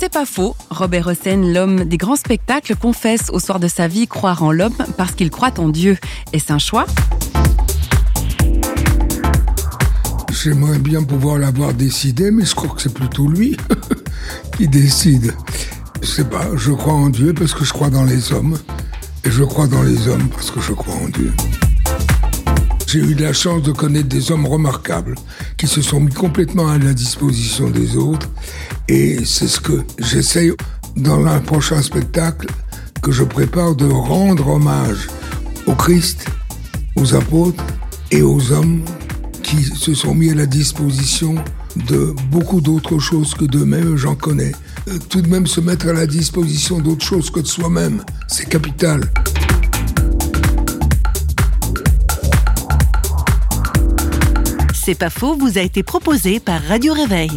C'est pas faux. Robert Hossein, l'homme des grands spectacles, confesse au soir de sa vie croire en l'homme parce qu'il croit en Dieu. Est-ce un choix? J'aimerais bien pouvoir l'avoir décidé, mais je crois que c'est plutôt lui qui décide. Je sais pas, je crois en Dieu parce que je crois dans les hommes. Et je crois dans les hommes parce que je crois en Dieu. J'ai eu la chance de connaître des hommes remarquables qui se sont mis complètement à la disposition des autres. Et c'est ce que j'essaye dans un prochain spectacle que je prépare de rendre hommage au Christ, aux apôtres et aux hommes qui se sont mis à la disposition de beaucoup d'autres choses que d'eux-mêmes, j'en connais. Euh, tout de même se mettre à la disposition d'autres choses que de soi-même, c'est capital. C'est pas faux, vous a été proposé par Radio Réveil.